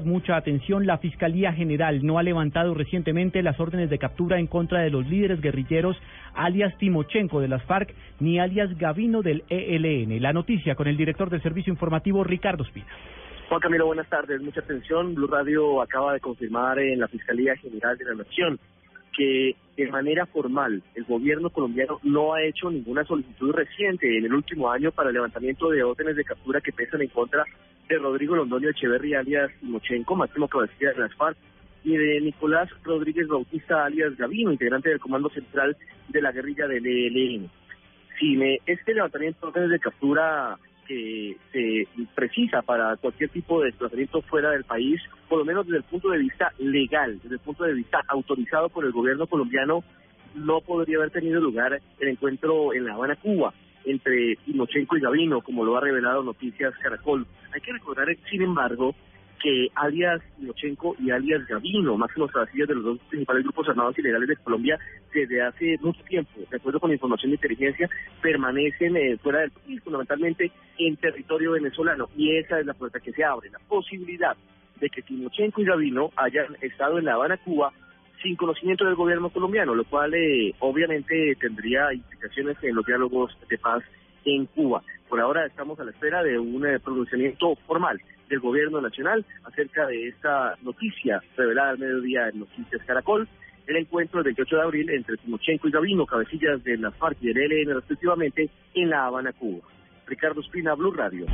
Mucha atención, la Fiscalía General no ha levantado recientemente las órdenes de captura en contra de los líderes guerrilleros alias Timochenko de las FARC ni alias Gavino del ELN. La noticia con el director del Servicio Informativo, Ricardo Espina. Juan Camilo, buenas tardes. Mucha atención. Blue Radio acaba de confirmar en la Fiscalía General de la Nación que de manera formal el gobierno colombiano no ha hecho ninguna solicitud reciente en el último año para el levantamiento de órdenes de captura que pesan en contra de Rodrigo Londoño Echeverri alias Timochenko, máximo cabecilla de las FARC, y de Nicolás Rodríguez Bautista alias Gavino, integrante del Comando Central de la guerrilla del ELN. Si me, este levantamiento de órdenes de captura que se precisa para cualquier tipo de desplazamiento fuera del país, por lo menos desde el punto de vista legal, desde el punto de vista autorizado por el gobierno colombiano, no podría haber tenido lugar el encuentro en La Habana, Cuba, entre Timochenko y Gavino, como lo ha revelado Noticias Caracol. Hay que recordar, sin embargo, que alias Timochenko y alias Gavino, máximos cabecillas de los dos principales grupos armados ilegales de Colombia, desde hace mucho tiempo, de acuerdo con información de inteligencia, permanecen eh, fuera del país, fundamentalmente en territorio venezolano. Y esa es la puerta que se abre, la posibilidad de que Timochenko y Gavino hayan estado en La Habana, Cuba, sin conocimiento del gobierno colombiano, lo cual eh, obviamente tendría implicaciones en los diálogos de paz en Cuba. Por ahora estamos a la espera de un eh, pronunciamiento formal del gobierno nacional acerca de esta noticia revelada al mediodía en Noticias Caracol, el encuentro del 28 de abril entre Timochenko y Gavino, cabecillas de la FARC y del ELN respectivamente, en La Habana, Cuba. Ricardo Espina, Blue Radio.